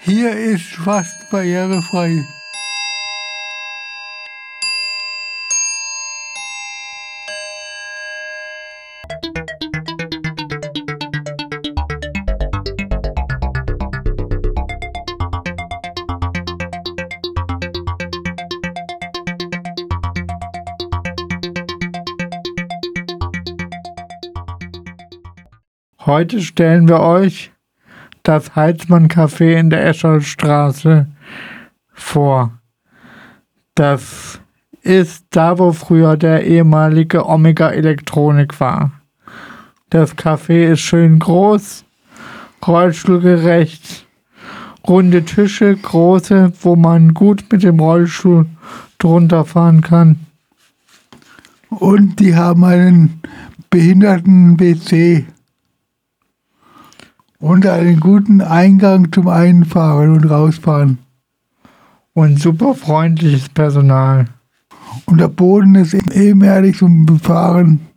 Hier ist fast barrierefrei. Heute stellen wir euch das Heizmann Café in der Escholstraße vor. Das ist da, wo früher der ehemalige Omega Elektronik war. Das Café ist schön groß, rollstuhlgerecht, runde Tische, große, wo man gut mit dem Rollstuhl drunter fahren kann. Und die haben einen Behinderten-WC und einen guten Eingang zum Einfahren und Rausfahren. Und super freundliches Personal. Und der Boden ist ebenerdig zum Befahren.